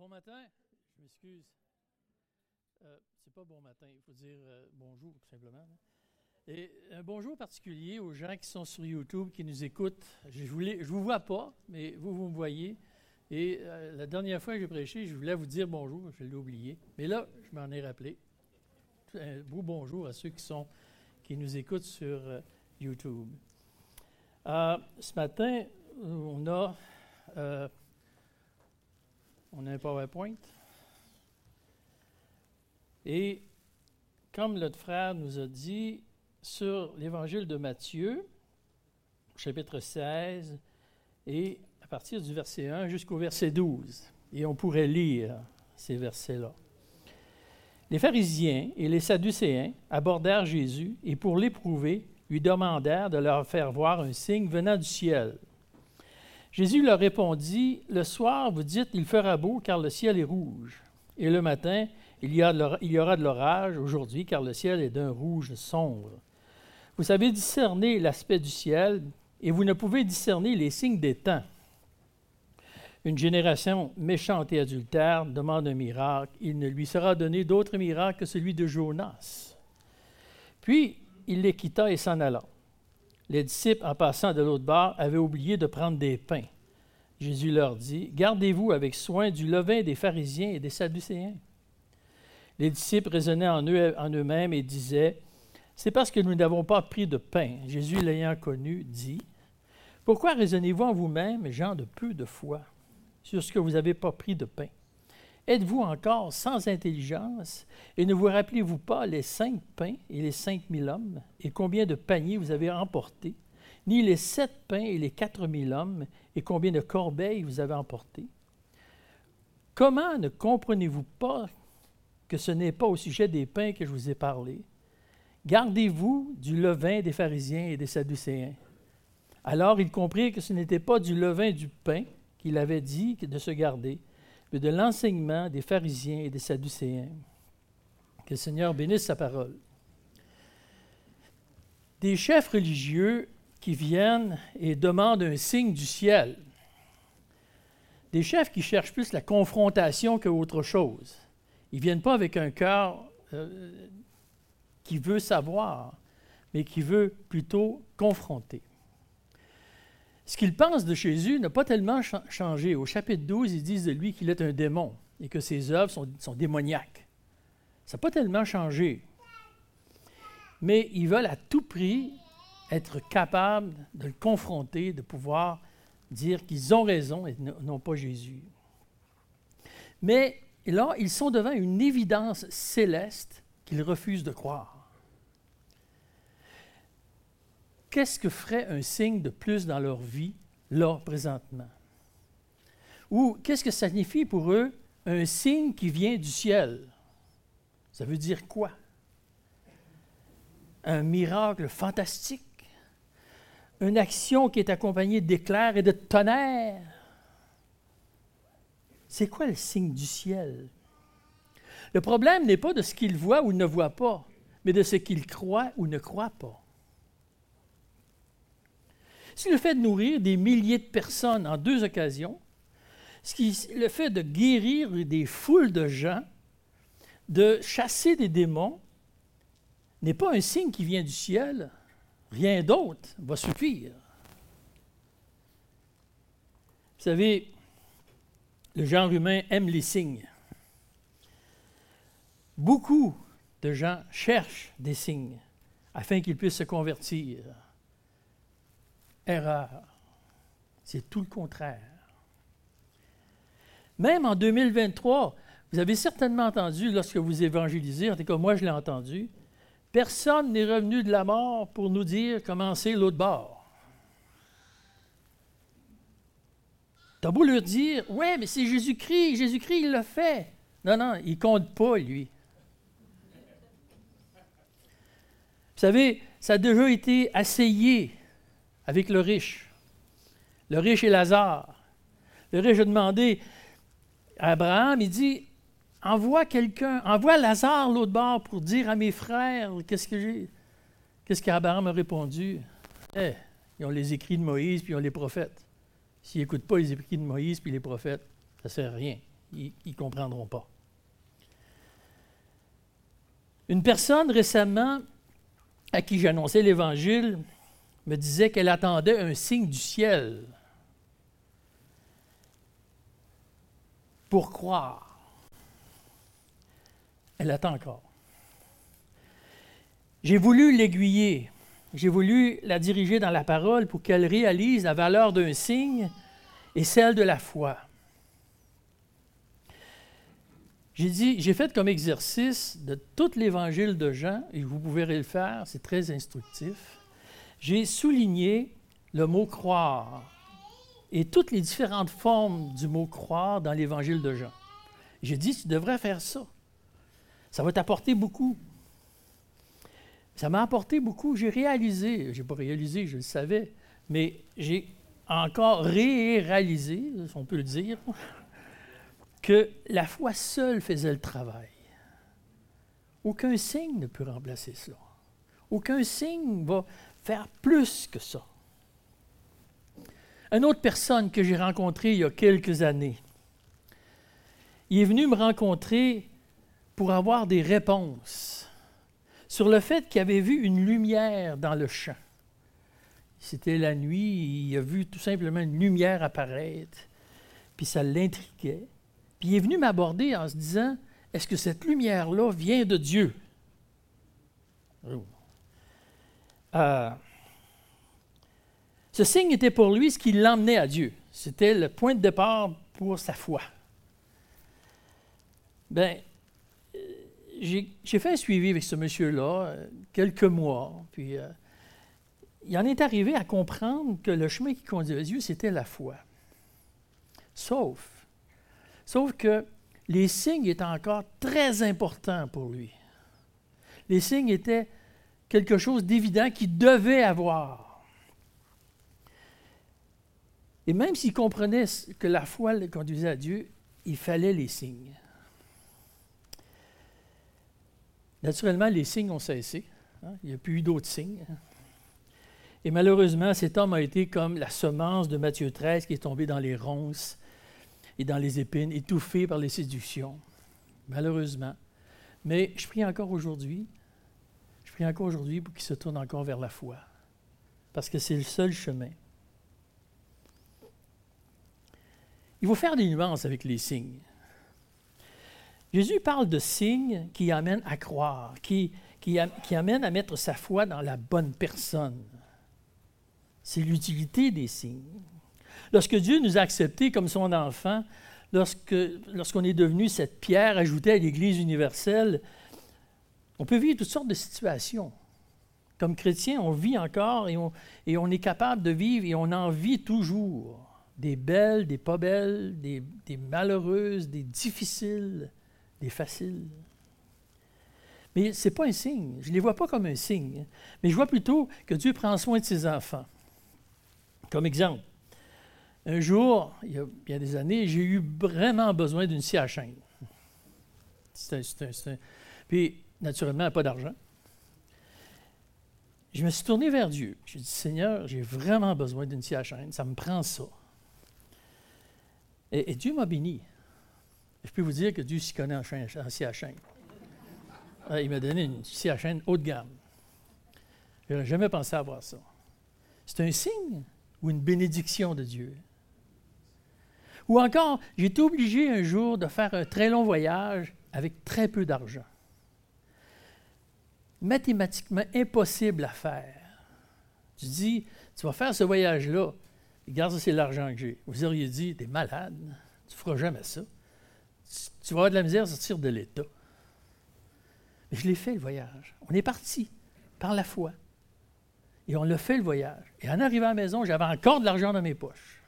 Bon matin, je m'excuse. Euh, c'est pas bon matin, il faut dire euh, bonjour tout simplement. hein. Et un bonjour particulier aux gens qui sont sur YouTube, qui nous écoutent. Je ne vous vois pas, mais vous, vous me voyez. Et euh, la dernière fois que j'ai prêché, je voulais vous dire bonjour, je l'ai oublié. Mais là, je m'en ai rappelé. Un beau bonjour à ceux qui, sont, qui nous écoutent sur euh, YouTube. Ce matin, on a, on a un PowerPoint. Et comme notre frère nous a dit, sur l'évangile de Matthieu, chapitre 16, et à partir du verset 1 jusqu'au verset 12. Et on pourrait lire ces versets-là. Les pharisiens et les sadducéens abordèrent Jésus et pour l'éprouver, lui demandèrent de leur faire voir un signe venant du ciel. Jésus leur répondit, Le soir, vous dites, il fera beau car le ciel est rouge. Et le matin, il y, aura de l'orage aujourd'hui car le ciel est d'un rouge sombre. Vous savez discerner l'aspect du ciel et vous ne pouvez discerner les signes des temps. Une génération méchante et adultère demande un miracle. Il ne lui sera donné d'autre miracle que celui de Jonas. Puis il les quitta et s'en alla. Les disciples, en passant de l'autre bord, avaient oublié de prendre des pains. Jésus leur dit, Gardez-vous avec soin du levain des pharisiens et des sadducéens. Les disciples raisonnaient en eux- en eux-mêmes et disaient, C'est parce que nous n'avons pas pris de pain. Jésus, l'ayant connu, dit, Pourquoi raisonnez-vous en vous-même, gens de peu de foi, sur ce que vous n'avez pas pris de pain? Êtes-vous encore sans intelligence? Et ne vous rappelez-vous pas les cinq pains et les cinq mille hommes? Et combien de paniers vous avez emportés, ni les sept pains et les quatre mille hommes? Et combien de corbeilles vous avez emportés? Comment ne comprenez-vous pas que ce n'est pas au sujet des pains que je vous ai parlé? Gardez-vous du levain des pharisiens et des sadducéens. Alors ils comprirent que ce n'était pas du levain du pain qu'il avait dit de se garder, mais de l'enseignement des pharisiens et des sadducéens. Que le Seigneur bénisse sa parole. Des chefs religieux qui viennent et demandent un signe du ciel. Des chefs qui cherchent plus la confrontation qu'autre chose. Ils ne viennent pas avec un cœur euh, qui veut savoir, mais qui veut plutôt confronter. Ce qu'ils pensent de Jésus n'a pas tellement cha- changé. Au chapitre 12, ils disent de lui qu'il est un démon et que ses œuvres sont, démoniaques. Ça n'a pas tellement changé. Mais ils veulent à tout prix être capables de le confronter, de pouvoir dire qu'ils ont raison et non pas Jésus. Mais là, ils sont devant une évidence céleste qu'ils refusent de croire. Qu'est-ce que ferait un signe de plus dans leur vie, là, présentement? Ou qu'est-ce que signifie pour eux un signe qui vient du ciel? Ça veut dire quoi? Un miracle fantastique? Une action qui est accompagnée d'éclairs et de tonnerres? C'est quoi le signe du ciel? Le problème n'est pas de ce qu'ils voient ou ne voient pas, mais de ce qu'ils croient ou ne croient pas. Si le fait de nourrir des milliers de personnes en deux occasions, ce qui- le fait de guérir des foules de gens, de chasser des démons, n'est pas un signe qui vient du ciel, rien d'autre va suffire. Vous savez, le genre humain aime les signes. Beaucoup de gens cherchent des signes afin qu'ils puissent se convertir. Erreur. C'est tout le contraire. Même en 2023, vous avez certainement entendu, lorsque vous évangélisez, en tout cas moi je l'ai entendu, personne n'est revenu de la mort pour nous dire comment c'est l'autre bord. T'as beau leur dire, ouais, mais c'est Jésus-Christ, Jésus-Christ, il l'a fait. Non, non, il compte pas, lui. Vous savez, ça a déjà été essayé avec le riche. Le riche et Lazare. Le riche a demandé à Abraham, il dit, envoie quelqu'un, envoie Lazare l'autre bord pour dire à mes frères qu'est-ce que j'ai? Qu'est-ce qu'Abraham a répondu? Eh, ils ont les écrits de Moïse, puis ils ont les prophètes. S'ils n'écoutent pas les écrits de Moïse puis les prophètes, ça ne sert à rien. ils ne comprendront pas. Une personne récemment à qui j'annonçais l'Évangile me disait qu'elle attendait un signe du ciel pour croire. Elle attend encore. J'ai voulu l'aiguiller, j'ai voulu la diriger dans la parole pour qu'elle réalise la valeur d'un signe et celle de la foi. J'ai dit, j'ai fait comme exercice de tout l'évangile de Jean, et vous pouvez le faire, c'est très instructif. J'ai souligné le mot croire et toutes les différentes formes du mot croire dans l'évangile de Jean. J'ai dit, tu devrais faire ça. Ça va t'apporter beaucoup. Ça m'a apporté beaucoup. J'ai réalisé, je n'ai pas réalisé, je le savais, mais j'ai encore réalisé, on peut le dire, que la foi seule faisait le travail. Aucun signe ne peut remplacer cela. Aucun signe va faire plus que ça. Une autre personne que j'ai rencontrée il y a quelques années, il est venu me rencontrer pour avoir des réponses sur le fait qu'il avait vu une lumière dans le champ. C'était la nuit, il a vu tout simplement une lumière apparaître, puis ça l'intriguait. Puis il est venu m'aborder en se disant, est-ce que cette lumière-là vient de Dieu? Oh. Euh, ce signe était pour lui ce qui l'emmenait à Dieu. C'était le point de départ pour sa foi. Bien, euh, j'ai fait un suivi avec ce monsieur-là euh, quelques mois, puis il en est arrivé à comprendre que le chemin qui conduit à Dieu, c'était la foi. Sauf Sauf que les signes étaient encore très importants pour lui. Les signes étaient quelque chose d'évident qu'il devait avoir. Et même s'il comprenait que la foi le conduisait à Dieu, il fallait les signes. Naturellement, les signes ont cessé. Hein. Il n'y a plus eu d'autres signes. Et malheureusement, cet homme a été comme la semence de Matthieu 13 qui est tombée dans les ronces et dans les épines, étouffé par les séductions, malheureusement. Mais je prie encore aujourd'hui, prie encore aujourd'hui pour qu'il se tourne encore vers la foi, parce que c'est le seul chemin. Il faut faire des nuances avec les signes. Jésus parle de signes qui amènent à croire, qui, qui, qui amènent à mettre sa foi dans la bonne personne. C'est l'utilité des signes. Lorsque Dieu nous a acceptés comme son enfant, lorsqu'on est devenu cette pierre ajoutée à l'Église universelle, on peut vivre toutes sortes de situations. Comme chrétien, on vit encore et on, est capable de vivre et on en vit toujours. Des belles, des pas belles, des, malheureuses, des difficiles, des faciles. Mais ce n'est pas un signe. Je ne les vois pas comme un signe. Mais je vois plutôt que Dieu prend soin de ses enfants. Comme exemple, un jour, il y a des années, j'ai eu vraiment besoin d'une scie à chaîne. Puis, naturellement, pas d'argent. Je me suis tourné vers Dieu. J'ai dit, Seigneur, j'ai vraiment besoin d'une scie à chaîne. Ça me prend ça. Et, Dieu m'a béni. Je peux vous dire que Dieu s'y connaît en, scie à chaîne. Ah, il m'a donné une scie à chaîne haut de gamme. Je n'aurais jamais pensé avoir ça. C'est un signe ou une bénédiction de Dieu? Ou encore, j'ai été obligé un jour de faire un très long voyage avec très peu d'argent. Mathématiquement impossible à faire. Tu dis, tu vas faire ce voyage-là, regarde, ça c'est l'argent que j'ai. Vous auriez dit, tu es malade, tu ne feras jamais ça. Tu vas avoir de la misère à sortir de l'État. Mais je l'ai fait, le voyage. On est parti par la foi. Et on l'a fait, le voyage. Et en arrivant à la maison, j'avais encore de l'argent dans mes poches.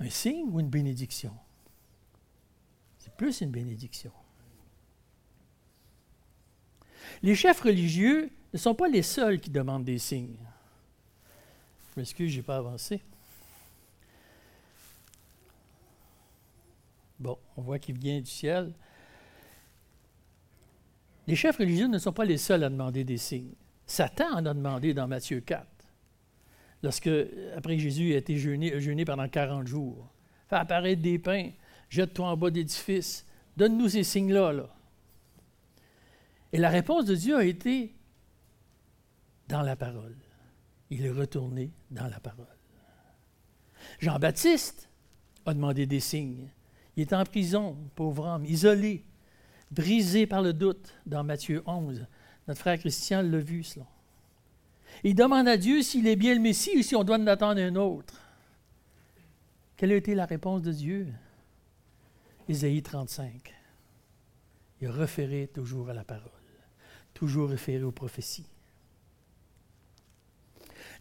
Un signe ou une bénédiction? C'est plus une bénédiction. Les chefs religieux ne sont pas les seuls qui demandent des signes. Je m'excuse, je n'ai pas avancé. Bon, on voit qu'il vient du ciel. Les chefs religieux ne sont pas les seuls à demander des signes. Satan en a demandé dans Matthieu 4 lorsque, après Jésus a été jeûné, jeûné pendant 40 jours, fait apparaître des pains, jette-toi en bas d'édifice, donne-nous ces signes-là. Là. Et la réponse de Dieu a été dans la parole. Il est retourné dans la parole. Jean-Baptiste a demandé des signes. Il est en prison, pauvre homme, isolé, brisé par le doute dans Matthieu 11. Notre frère Christian l'a vu, cela. Il demande à Dieu s'il est bien le Messie ou si on doit en attendre un autre. Quelle a été la réponse de Dieu? Ésaïe 35. Il a référé toujours à la parole, toujours référé aux prophéties.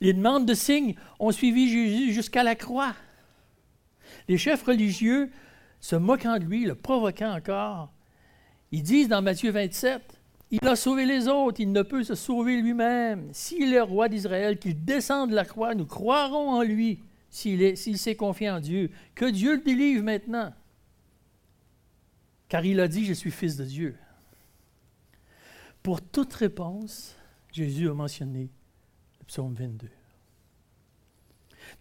Les demandes de signes ont suivi Jésus jusqu'à la croix. Les chefs religieux, se moquant de lui, le provoquant encore, ils disent dans Matthieu 27, Il a sauvé les autres, il ne peut se sauver lui-même. S'il est roi d'Israël, qu'il descende de la croix, nous croirons en lui, s'il s'est confié en Dieu. Que Dieu le délivre maintenant. Car il a dit, je suis fils de Dieu. Pour toute réponse, Jésus a mentionné le psaume 22.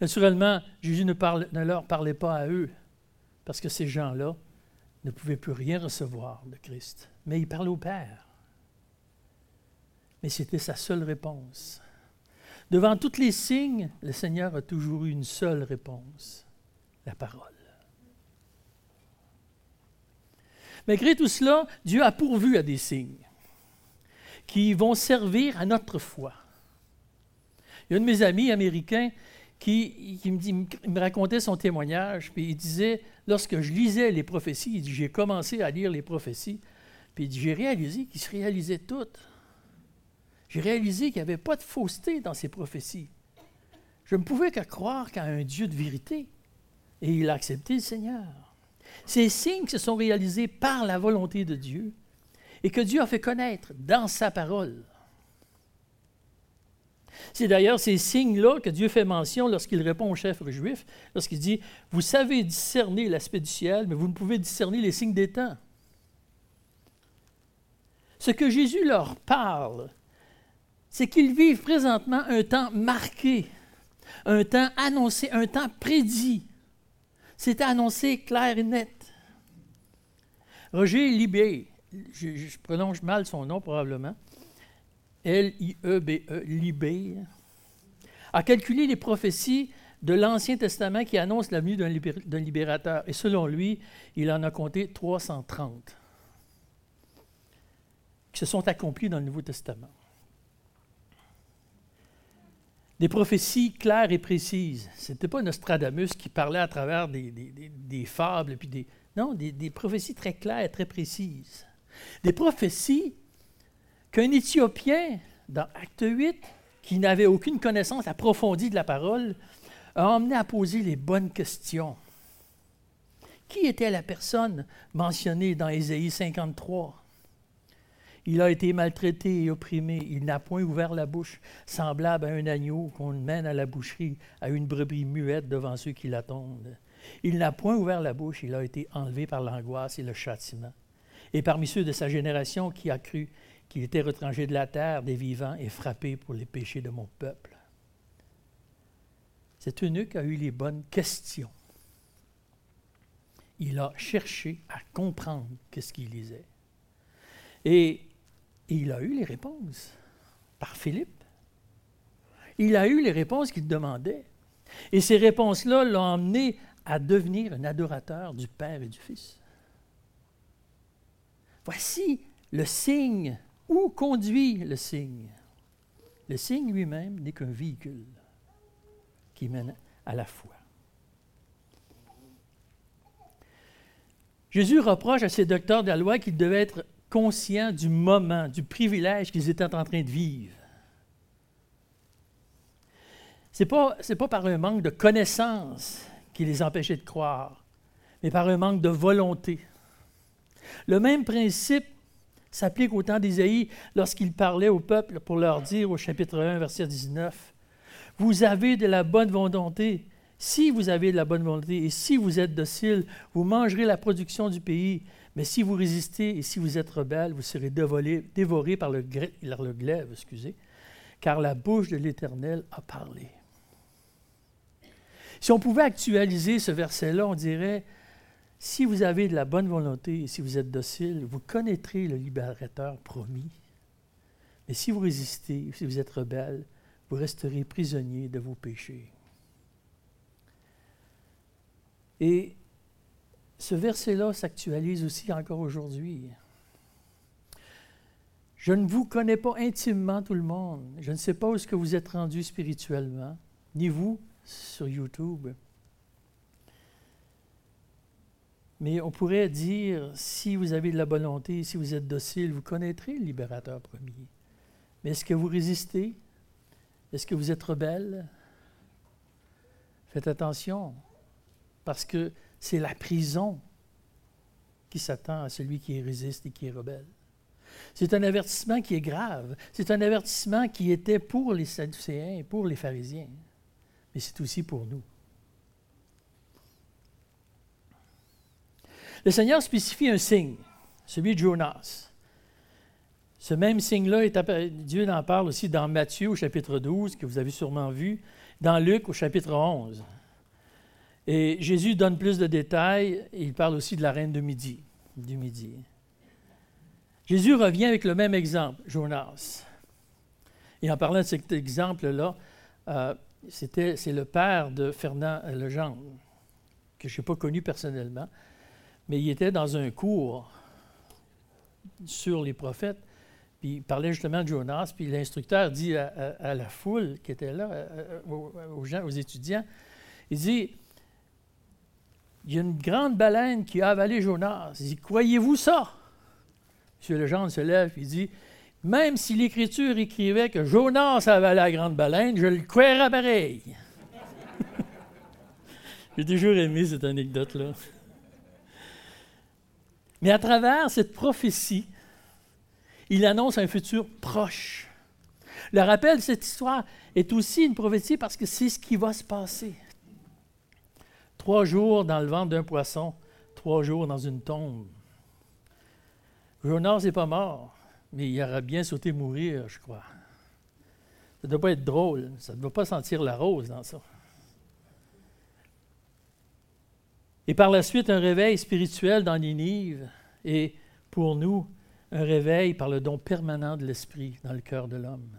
Naturellement, Jésus ne, leur parlait pas à eux, parce que ces gens-là ne pouvaient plus rien recevoir de Christ. Mais il parlait au Père. Mais c'était sa seule réponse. Devant tous les signes, le Seigneur a toujours eu une seule réponse, la parole. Malgré tout cela, Dieu a pourvu à des signes qui vont servir à notre foi. Il y a un de mes amis américains qui, me, racontait son témoignage, puis il disait, lorsque je lisais les prophéties, j'ai commencé à lire les prophéties, puis j'ai réalisé qu'ils se réalisaient toutes. J'ai réalisé qu'il n'y avait pas de fausseté dans ces prophéties. Je ne pouvais que croire qu'à un Dieu de vérité. Et il a accepté le Seigneur. Ces signes se sont réalisés par la volonté de Dieu et que Dieu a fait connaître dans sa parole. C'est d'ailleurs ces signes-là que Dieu fait mention lorsqu'il répond au chef juif, lorsqu'il dit, Vous savez discerner l'aspect du ciel, mais vous ne pouvez discerner les signes des temps. Ce que Jésus leur parle, c'est qu'ils vivent présentement un temps marqué, un temps annoncé, un temps prédit. C'était annoncé clair et net. Roger Libé, je, prononce mal son nom probablement, L-I-E-B-E, Libé, a calculé les prophéties de l'Ancien Testament qui annoncent la venue d'un libérateur. Et selon lui, il en a compté 330 qui se sont accomplies dans le Nouveau Testament. Des prophéties claires et précises. Ce n'était pas Nostradamus qui parlait à travers des, fables, non, des, prophéties très claires et très précises. Des prophéties qu'un Éthiopien, dans Acte 8, qui n'avait aucune connaissance approfondie de la parole, a emmené à poser les bonnes questions. Qui était la personne mentionnée dans Ésaïe 53? Il a été maltraité et opprimé. Il n'a point ouvert la bouche, semblable à un agneau qu'on mène à la boucherie, à une brebis muette devant ceux qui l'attendent. Il n'a point ouvert la bouche, il a été enlevé par l'angoisse et le châtiment. Et parmi ceux de sa génération qui a cru, qu'il était retranché de la terre des vivants et frappé pour les péchés de mon peuple. Cet eunuque a eu les bonnes questions. Il a cherché à comprendre ce qu'il lisait. Et, il a eu les réponses par Philippe. Il a eu les réponses qu'il demandait. Et ces réponses-là l'ont emmené à devenir un adorateur du Père et du Fils. Voici le signe où conduit le signe? Le signe lui-même n'est qu'un véhicule qui mène à la foi. Jésus reproche à ces docteurs de la loi qu'ils devaient être conscients du moment, du privilège qu'ils étaient en train de vivre. Ce n'est pas, pas par un manque de connaissance qui les empêchait de croire, mais par un manque de volonté. Le même principe s'applique au temps d'Isaïe lorsqu'il parlait au peuple pour leur dire au chapitre 1, verset 19, Vous avez de la bonne volonté. Si vous avez de la bonne volonté et si vous êtes docile, vous mangerez la production du pays. Mais si vous résistez et si vous êtes rebelle, vous serez dévorés par le, le glaive, excusez, car la bouche de l'Éternel a parlé. Si on pouvait actualiser ce verset-là, on dirait si vous avez de la bonne volonté et si vous êtes docile, vous connaîtrez le libérateur promis. Mais si vous résistez, si vous êtes rebelle, vous resterez prisonnier de vos péchés. Et ce verset-là s'actualise aussi encore aujourd'hui. Je ne vous connais pas intimement tout le monde. Je ne sais pas où est-ce que vous êtes rendu spirituellement, ni vous sur YouTube. Mais on pourrait dire, si vous avez de la volonté, si vous êtes docile, vous connaîtrez le libérateur premier. Mais est-ce que vous résistez? Est-ce que vous êtes rebelle? Faites attention, parce que c'est la prison qui s'attend à celui qui résiste et qui est rebelle. C'est un avertissement qui est grave. C'est un avertissement qui était pour les Sadducéens et pour les pharisiens. Mais c'est aussi pour nous. Le Seigneur spécifie un signe, celui de Jonas. Ce même signe-là, Dieu en parle aussi dans Matthieu au chapitre 12, que vous avez sûrement vu, dans Luc au chapitre 11. Et Jésus donne plus de détails, et il parle aussi de la reine de midi, du midi. Jésus revient avec le même exemple, Jonas. Et en parlant de cet exemple-là, euh, c'est le père de Fernand Legendre, que je n'ai pas connu personnellement, mais il était dans un cours sur les prophètes, puis il parlait justement de Jonas, puis l'instructeur dit à, la foule qui était là, aux, gens, aux étudiants, il dit, il y a une grande baleine qui a avalé Jonas. Il dit, croyez-vous ça? M. Legendre se lève et dit, même si l'Écriture écrivait que Jonas avalé la grande baleine, je le croirais pareil. J'ai toujours aimé cette anecdote-là. Mais à travers cette prophétie, il annonce un futur proche. Le rappel de cette histoire est aussi une prophétie parce que c'est ce qui va se passer. Trois jours dans le ventre d'un poisson, trois jours dans une tombe. Jonas n'est pas mort, mais il aura bien sauté mourir, je crois. Ça ne doit pas être drôle, ça ne doit pas sentir la rose dans ça. Et par la suite, un réveil spirituel dans Ninive. Et pour nous, un réveil par le don permanent de l'Esprit dans le cœur de l'homme.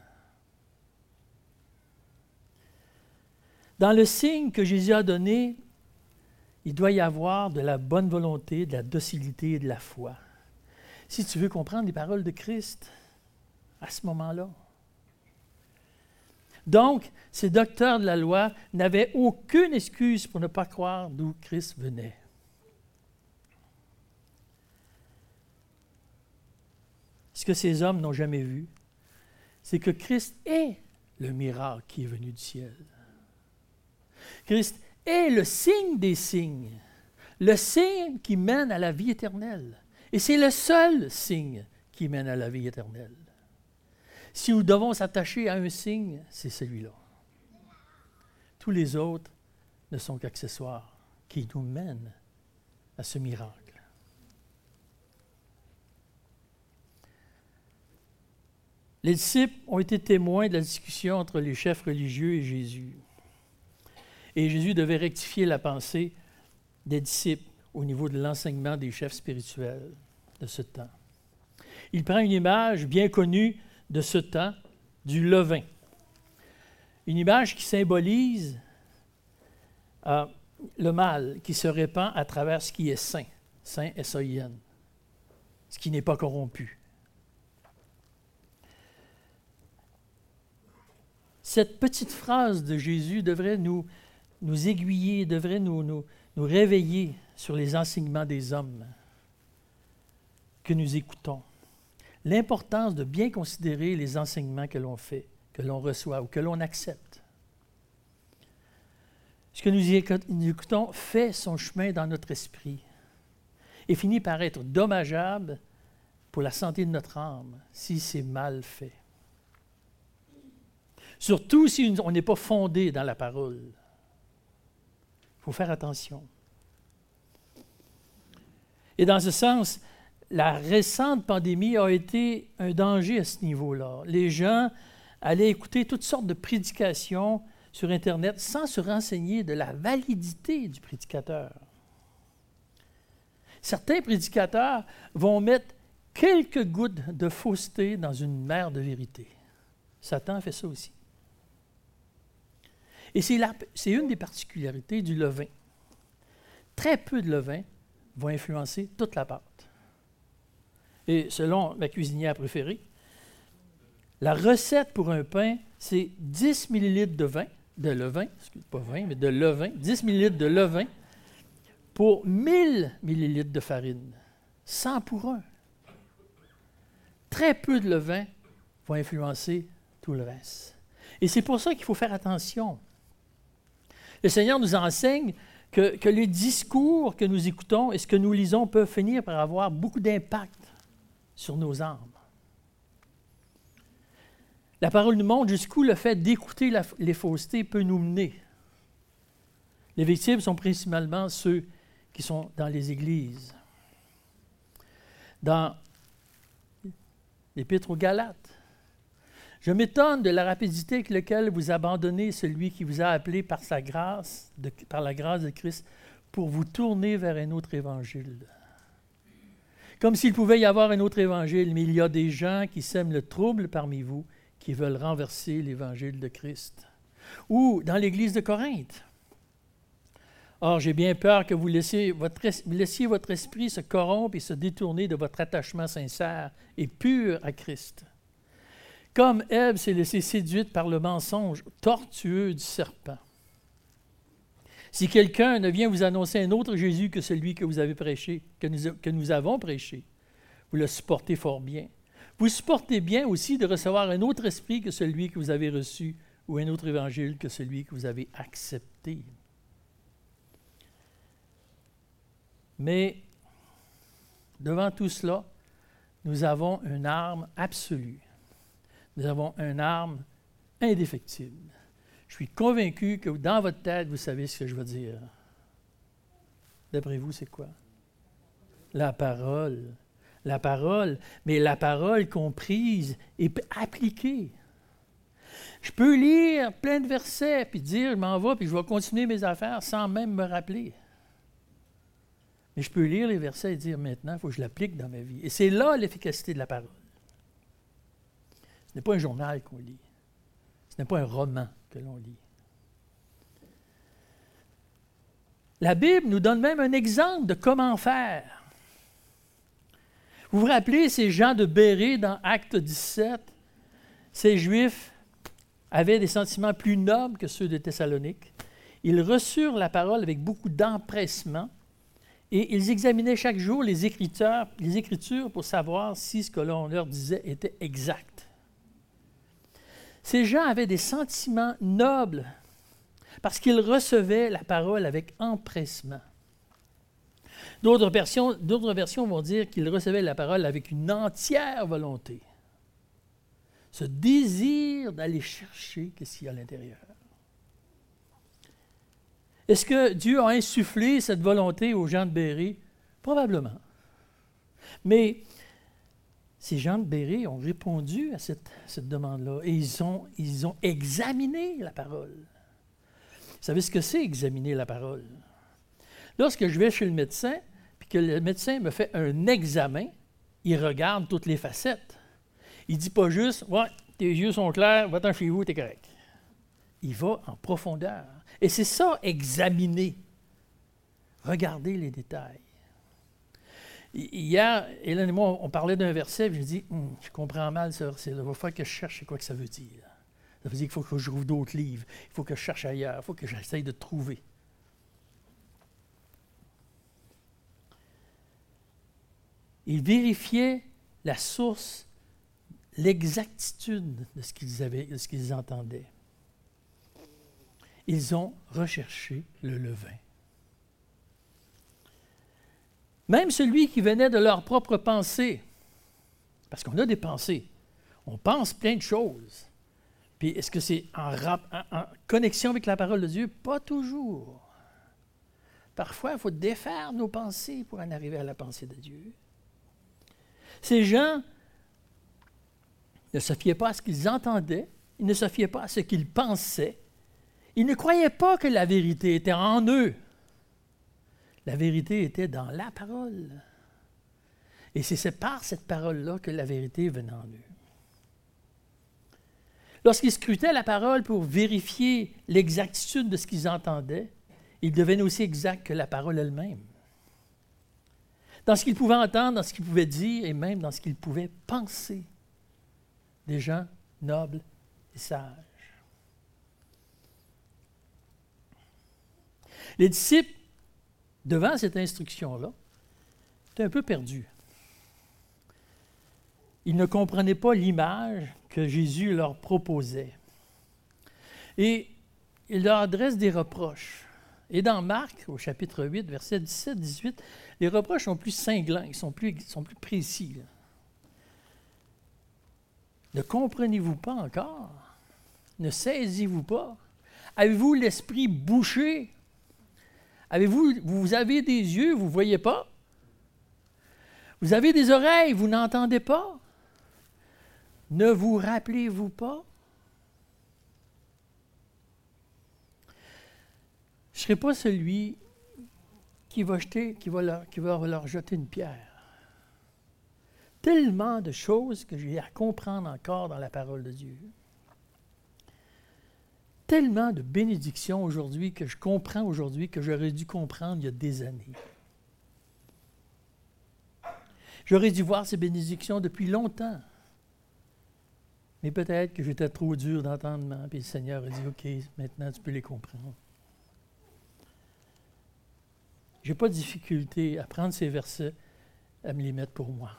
Dans le signe que Jésus a donné, il doit y avoir de la bonne volonté, de la docilité et de la foi. Si tu veux comprendre les paroles de Christ à ce moment-là. Donc, ces docteurs de la loi n'avaient aucune excuse pour ne pas croire d'où Christ venait. Ce que ces hommes n'ont jamais vu, c'est que Christ est le miracle qui est venu du ciel. Christ est le signe des signes, le signe qui mène à la vie éternelle. Et c'est le seul signe qui mène à la vie éternelle. Si nous devons s'attacher à un signe, c'est celui-là. Tous les autres ne sont qu'accessoires qui nous mènent à ce miracle. Les disciples ont été témoins de la discussion entre les chefs religieux et Jésus. Et Jésus devait rectifier la pensée des disciples au niveau de l'enseignement des chefs spirituels de ce temps. Il prend une image bien connue de ce temps, du levain. Une image qui symbolise euh, le mal qui se répand à travers ce qui est saint, saint S-A-I-N, ce qui n'est pas corrompu. Cette petite phrase de Jésus devrait nous, nous aiguiller, devrait nous réveiller sur les enseignements des hommes que nous écoutons. L'importance de bien considérer les enseignements que l'on fait, que l'on reçoit ou que l'on accepte. Ce que nous écoutons fait son chemin dans notre esprit et finit par être dommageable pour la santé de notre âme si c'est mal fait. Surtout si on n'est pas fondé dans la parole. Il faut faire attention. Et dans ce sens, la récente pandémie a été un danger à ce niveau-là. Les gens allaient écouter toutes sortes de prédications sur Internet sans se renseigner de la validité du prédicateur. certains prédicateurs vont mettre quelques gouttes de fausseté dans une mer de vérité. Satan fait ça aussi. Et c'est une des particularités du levain. Très peu de levain vont influencer toute la pâte. Et selon ma cuisinière préférée, la recette pour un pain, c'est 10 ml de vin, de levain, pas vin, mais de levain, 10 ml de levain pour 1000 ml de farine. 100 pour un. Très peu de levain vont influencer tout le reste. Et c'est pour ça qu'il faut faire attention. Le Seigneur nous enseigne que, que, les discours que nous écoutons et ce que nous lisons peuvent finir par avoir beaucoup d'impact sur nos âmes. La parole nous montre jusqu'où le fait d'écouter les faussetés peut nous mener. Les victimes sont principalement ceux qui sont dans les églises. Dans l'Épître aux Galates, je m'étonne de la rapidité avec laquelle vous abandonnez celui qui vous a appelé par sa grâce, par la grâce de Christ, pour vous tourner vers un autre évangile. Comme s'il pouvait y avoir un autre évangile, mais il y a des gens qui sèment le trouble parmi vous qui veulent renverser l'évangile de Christ. Ou dans l'église de Corinthe. Or, j'ai bien peur que vous laissiez votre, esprit se corrompre et se détourner de votre attachement sincère et pur à Christ. Comme Ève s'est laissée séduite par le mensonge tortueux du serpent. Si quelqu'un ne vient vous annoncer un autre Jésus que celui que vous avez prêché, que nous, que nous avons prêché, vous le supportez fort bien. Vous supportez bien aussi de recevoir un autre esprit que celui que vous avez reçu ou un autre évangile que celui que vous avez accepté. Mais devant tout cela, nous avons une arme absolue. Nous avons une arme indéfectible. Je suis convaincu que dans votre tête, vous savez ce que je veux dire. D'après vous, c'est quoi? La parole la parole, mais la parole comprise et appliquée. Je peux lire plein de versets, puis dire, je m'en vais, puis je vais continuer mes affaires sans même me rappeler. Mais je peux lire les versets et dire, maintenant, il faut que je l'applique dans ma vie. Et c'est là l'efficacité de la parole. Ce n'est pas un journal qu'on lit. Ce n'est pas un roman que l'on lit. La Bible nous donne même un exemple de comment faire. Vous vous rappelez ces gens de Béré dans Acte 17? Ces Juifs avaient des sentiments plus nobles que ceux de Thessalonique. Ils reçurent la parole avec beaucoup d'empressement et ils examinaient chaque jour les écritures, les écritures pour savoir si ce que l'on leur disait était exact. Ces gens avaient des sentiments nobles parce qu'ils recevaient la parole avec empressement. D'autres versions, versions vont dire qu'il recevait la parole avec une entière volonté. Ce désir d'aller chercher ce qu'il y a à l'intérieur. Est-ce que Dieu a insufflé cette volonté aux gens de Béry? Probablement. Mais ces gens de Béry ont répondu à cette, demande-là et ils ont, ils ont examiné la parole. Vous savez ce que c'est examiner la parole? Lorsque je vais chez le médecin, que le médecin me fait un examen, il regarde toutes les facettes. Il ne dit pas juste Ouais, tes yeux sont clairs, va-t'en chez vous, t'es correct. Il va en profondeur. Et c'est ça, examiner. Regardez les détails. Hier, Hélène et moi, on parlait d'un verset, puis je dis hum, Je comprends mal ce verset. Il va falloir que je cherche quoi que ça veut dire. Ça veut dire qu'il faut que je trouve d'autres livres. Il faut que je cherche ailleurs. Il faut que j'essaye de trouver. Ils vérifiaient la source, l'exactitude de ce qu'ils avaient, de ce qu'ils entendaient. Ils ont recherché le levain. Même celui qui venait de leur propre pensée, parce qu'on a des pensées, on pense plein de choses. Puis est-ce que c'est en, en, connexion avec la parole de Dieu? Pas toujours. Parfois, il faut défaire nos pensées pour en arriver à la pensée de Dieu. Ces gens ne se fiaient pas à ce qu'ils entendaient, ils ne se fiaient pas à ce qu'ils pensaient, ils ne croyaient pas que la vérité était en eux. La vérité était dans la parole. Et c'est par cette parole-là que la vérité venait en eux. Lorsqu'ils scrutaient la parole pour vérifier l'exactitude de ce qu'ils entendaient, ils devenaient aussi exacts que la parole elle-même. Dans ce qu'ils pouvaient entendre, dans ce qu'ils pouvaient dire et même dans ce qu'ils pouvaient penser. Des gens nobles et sages. Les disciples, devant cette instruction-là, étaient un peu perdus. Ils ne comprenaient pas l'image que Jésus leur proposait. Et il leur adresse des reproches. Et dans Marc, au chapitre 8, versets 17-18, les reproches sont plus cinglants, ils sont plus précis. Ne comprenez-vous pas encore? Ne saisissez-vous pas? Avez-vous l'esprit bouché? Avez-vous, vous avez des yeux, vous ne voyez pas? Vous avez des oreilles, vous n'entendez pas? Ne vous rappelez-vous pas? Je ne serai pas celui qui va, jeter, qui, va qui va leur jeter une pierre. Tellement de choses que j'ai à comprendre encore dans la parole de Dieu. Tellement de bénédictions aujourd'hui que je comprends aujourd'hui que j'aurais dû comprendre il y a des années. J'aurais dû voir ces bénédictions depuis longtemps. Mais peut-être que j'étais trop dur d'entendement, puis le Seigneur a dit, OK, maintenant tu peux les comprendre. Je n'ai pas de difficulté à prendre ces versets, à me les mettre pour moi.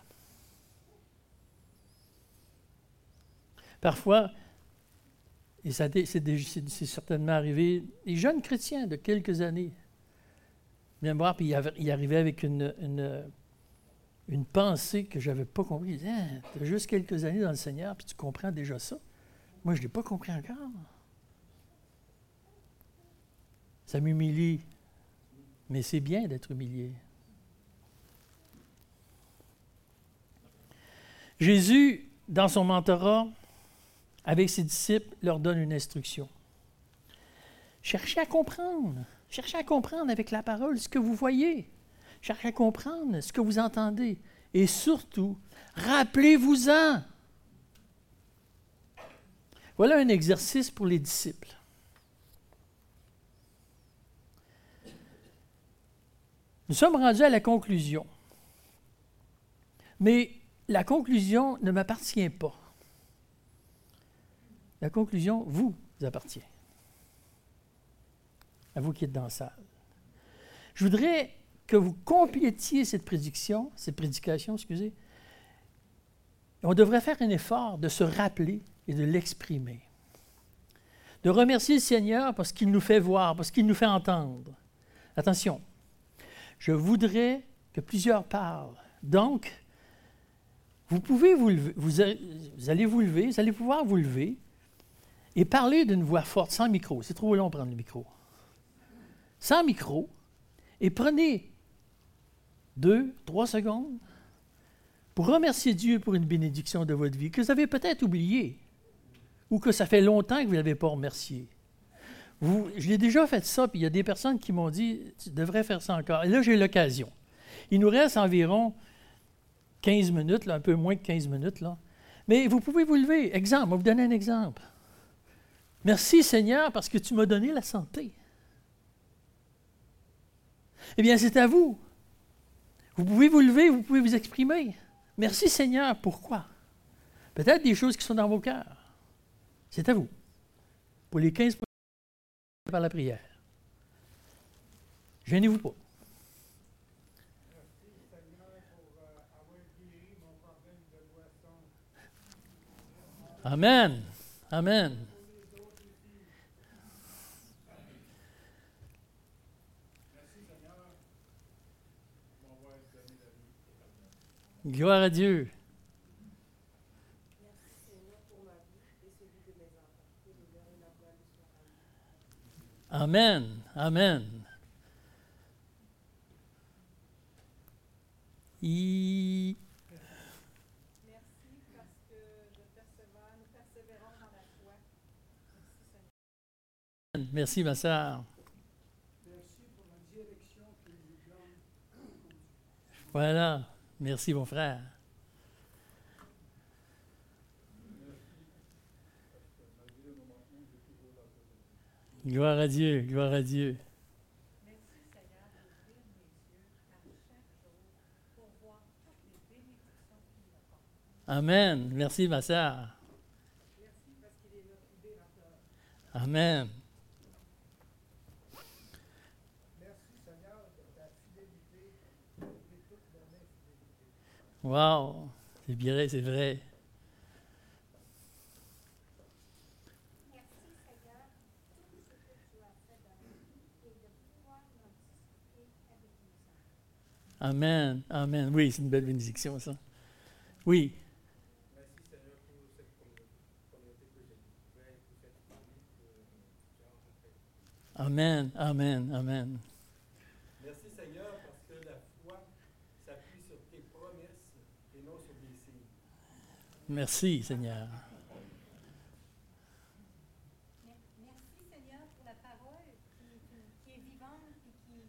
Parfois, et c'est certainement arrivé, les jeunes chrétiens de quelques années viennent voir, puis ils arrivaient avec une, pensée que je n'avais pas compris. Ils disaient, hein, tu as juste quelques années dans le Seigneur, puis tu comprends déjà ça. Moi, je ne l'ai pas compris encore. Ça m'humilie mais c'est bien d'être humilié. Jésus, dans son mentorat, avec ses disciples, leur donne une instruction. Cherchez à comprendre. Cherchez à comprendre avec la parole ce que vous voyez. Cherchez à comprendre ce que vous entendez. Et surtout, rappelez-vous-en. Voilà un exercice pour les disciples. Nous sommes rendus à la conclusion. Mais la conclusion ne m'appartient pas. La conclusion vous appartient. À vous qui êtes dans la salle. Je voudrais que vous complétiez cette prédiction, cette prédication, excusez. On devrait faire un effort de se rappeler et de l'exprimer. De remercier le Seigneur parce qu'il nous fait voir, parce qu'il nous fait entendre. Attention, je voudrais que plusieurs parlent. Donc, vous pouvez vous lever, vous, allez vous lever, vous allez pouvoir vous lever et parler d'une voix forte, sans micro. C'est trop long de prendre le micro. Sans micro, et prenez deux, trois secondes pour remercier Dieu pour une bénédiction de votre vie que vous avez peut-être oubliée ou que ça fait longtemps que vous ne l'avez pas remercié je l'ai déjà fait ça, puis il y a des personnes qui m'ont dit Tu devrais faire ça encore. Et là, j'ai l'occasion. Il nous reste environ 15 minutes, un peu moins que 15 minutes. Mais vous pouvez vous lever. Exemple, je vais vous donner un exemple. Merci Seigneur parce que tu m'as donné la santé. Eh bien, c'est à vous. Vous pouvez vous lever, vous pouvez vous exprimer. Merci Seigneur, pourquoi? Peut-être des choses qui sont dans vos cœurs. C'est à vous. Pour les 15 par la prière. Gênez-vous pas. Amen. Amen. Gloire à Dieu. Amen. Amen. Merci ma sœur. Merci pour la direction que nous Voilà. Merci, mon frère. Gloire à Dieu, gloire à Dieu. Merci Seigneur d'ouvrir mes yeux à chaque jour pour voir toutes les bénédictions qu'il nous apporte. Amen. Merci, ma sœur. Merci parce qu'il est notre libérateur. Amen. Merci Seigneur de ta fidélité et toute mon infidélité. Wow. C'est bien, c'est vrai. Merci Seigneur pour tout ce que tu as fait dans nos vies et de pouvoir en discuter avec nous autres. Amen. Amen. Oui, c'est une belle bénédiction, ça. Oui. Merci Seigneur pour cette communauté communauté que j'ai découverte, pour cette famille que tu as rencontrée. Amen. Amen. Amen. Merci Seigneur parce que la foi s'appuie sur tes promesses et non sur des signes. Merci, Seigneur. Mer- Merci Seigneur pour la parole qui, est vivante et qui,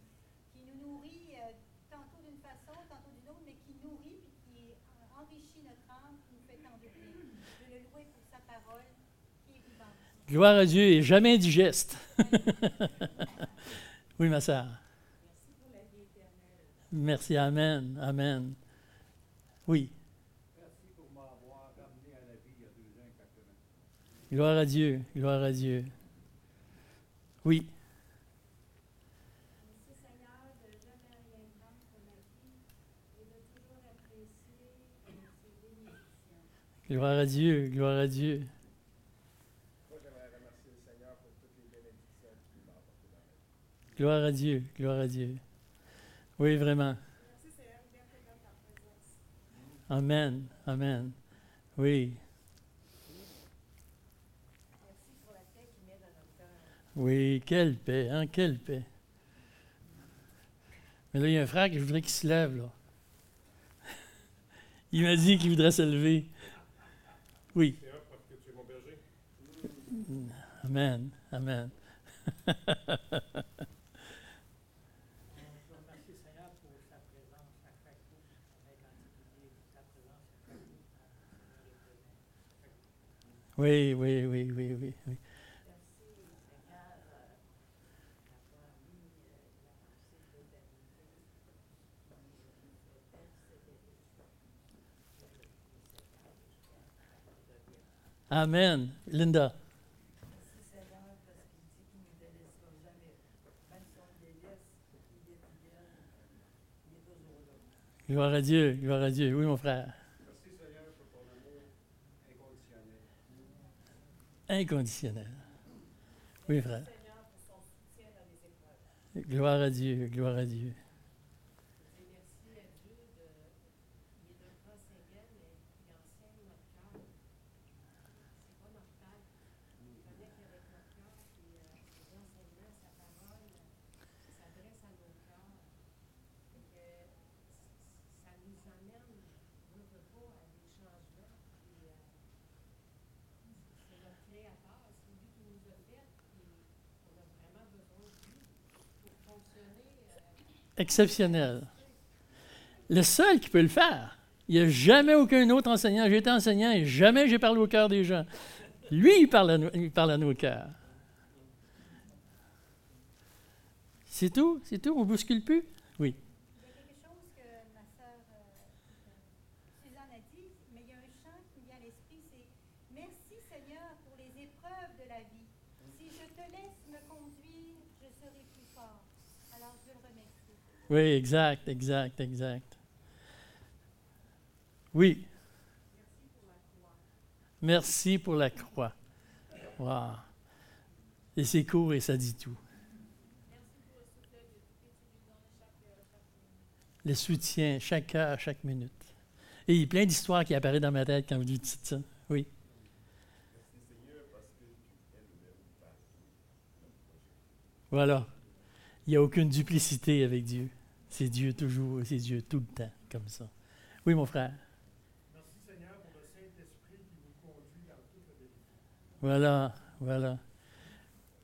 qui nous nourrit euh, tantôt d'une façon, tantôt d'une autre, mais qui nourrit et qui enrichit notre âme, qui nous fait tant de bien. Je le louer pour sa parole qui est vivante. Gloire à Dieu et jamais indigeste. oui, ma sœur. Merci pour la vie éternelle. Merci. Amen. Amen. Oui. Merci pour m'avoir ramené à la vie il y a deux ans exactement. Gloire à Dieu. Gloire à Dieu. Oui. Gloire à Dieu. Gloire à Dieu. Gloire à Dieu. Gloire à Dieu. Oui, vraiment. Amen. Amen. Oui. Merci pour la paix qu'il met dans notre cœur. Oui, quelle paix, hein, quelle paix. Mais là, il y a un frère que je voudrais qu'il se lève, là. Il m'a dit qu'il voudrait se lever. Oui. Amen. Amen. Oui, oui, oui, oui. oui. Merci Seigneur euh, d'avoir mis euh, la pensée de l'éternité qui nous fait persévérer. Amen. Linda. Merci Seigneur parce qu'il dit qu'il ne nous délaissera jamais. Même si on le délaisse, il est fidèle. Il est toujours là. Gloire à Dieu, gloire à Dieu. Oui, mon frère. Merci Seigneur pour ton amour inconditionnel. Inconditionnel. Oui, frère. Gloire à Dieu, gloire à Dieu. Et merci à Dieu de. Il est un grand Seigneur, mais il enseigne notre cœur. C'est pas mortal. Il connecte avec notre cœur, puis euh, les enseignements, sa parole, euh, s'adresse à nos cœurs. Et que ça nous amène, veut, veut pas, à des changements. Puis euh, c'est notre créateur, c'est lui qui nous a fait, puis on a vraiment besoin de lui pour fonctionner. euh, Exceptionnel. Le seul qui peut le faire. Il n'y a jamais aucun autre enseignant. J'ai été enseignant et jamais j'ai parlé au cœur des gens. Lui, il parle à, nous- il parle à nos cœurs. C'est tout? C'est tout? On ne bouscule plus? Oui. Il y a quelque chose que ma sœur euh, Suzanne a dit, mais il y a un chant qui me vient à l'esprit, c'est Merci Seigneur pour les épreuves de la vie. Si je te laisse me conduire, je serai plus fort. Alors je le remercie. Oui, exact, exact, exact. Oui. Merci pour la croix. Wow. Et c'est court et ça dit tout. Le soutien, chaque heure, chaque minute. Et il y a plein d'histoires qui apparaissent dans ma tête quand vous dites ça. Oui. Voilà. Il n'y a aucune duplicité avec Dieu. C'est Dieu toujours, c'est Dieu tout le temps, comme ça. Oui, mon frère. Merci Seigneur pour le Saint-Esprit qui nous conduit dans toute la vérité. Voilà, voilà.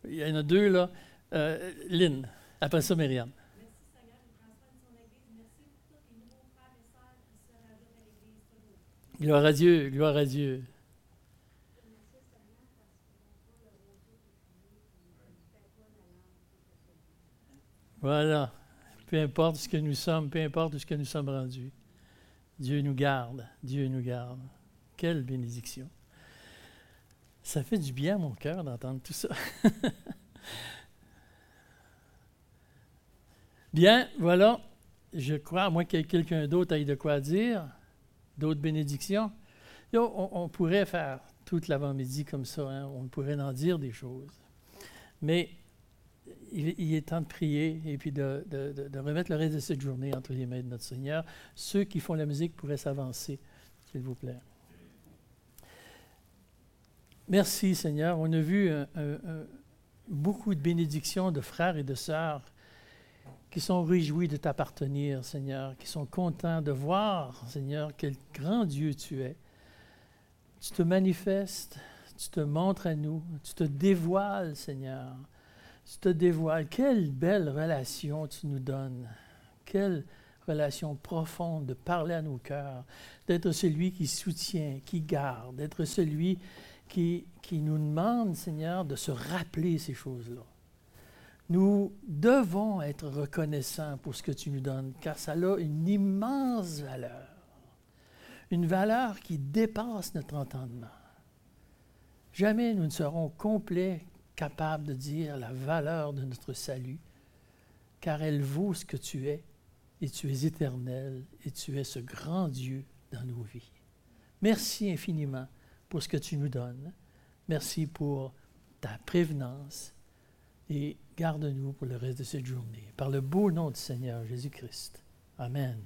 Il y en a deux, là. Euh, Lynn. Après ça, Myriam. Merci Seigneur, il prend soin de son Église. Merci pour tous les nouveaux Gloire à Dieu, gloire à Dieu. Voilà. Peu importe ce que nous sommes, peu importe ce que nous sommes rendus. Dieu nous garde, Dieu nous garde. Quelle bénédiction. Ça fait du bien à mon cœur d'entendre tout ça. bien, voilà. Je crois, à moins que quelqu'un d'autre ait de quoi dire, d'autres bénédictions. On, pourrait faire toute l'avant-midi comme ça, hein. on pourrait en dire des choses. Mais il, est temps de prier et puis de, de, remettre le reste de cette journée entre les mains de notre Seigneur. Ceux qui font la musique pourraient s'avancer, s'il vous plaît. Merci Seigneur. On a vu beaucoup de bénédictions de frères et de sœurs qui sont réjouis de t'appartenir, Seigneur, qui sont contents de voir, Seigneur, quel grand Dieu tu es. Tu te manifestes, tu te montres à nous, tu te dévoiles, Seigneur tu te dévoiles. Quelle belle relation tu nous donnes. Quelle relation profonde de parler à nos cœurs, d'être celui qui soutient, qui garde, d'être celui qui, qui nous demande, Seigneur, de se rappeler ces choses-là. Nous devons être reconnaissants pour ce que tu nous donnes, car ça a une immense valeur. Une valeur qui dépasse notre entendement. Jamais nous ne serons complets capable de dire la valeur de notre salut, car elle vaut ce que tu es, et tu es éternel, et tu es ce grand Dieu dans nos vies. Merci infiniment pour ce que tu nous donnes. Merci pour ta prévenance et garde-nous pour le reste de cette journée. Par le beau nom du Seigneur Jésus-Christ. Amen.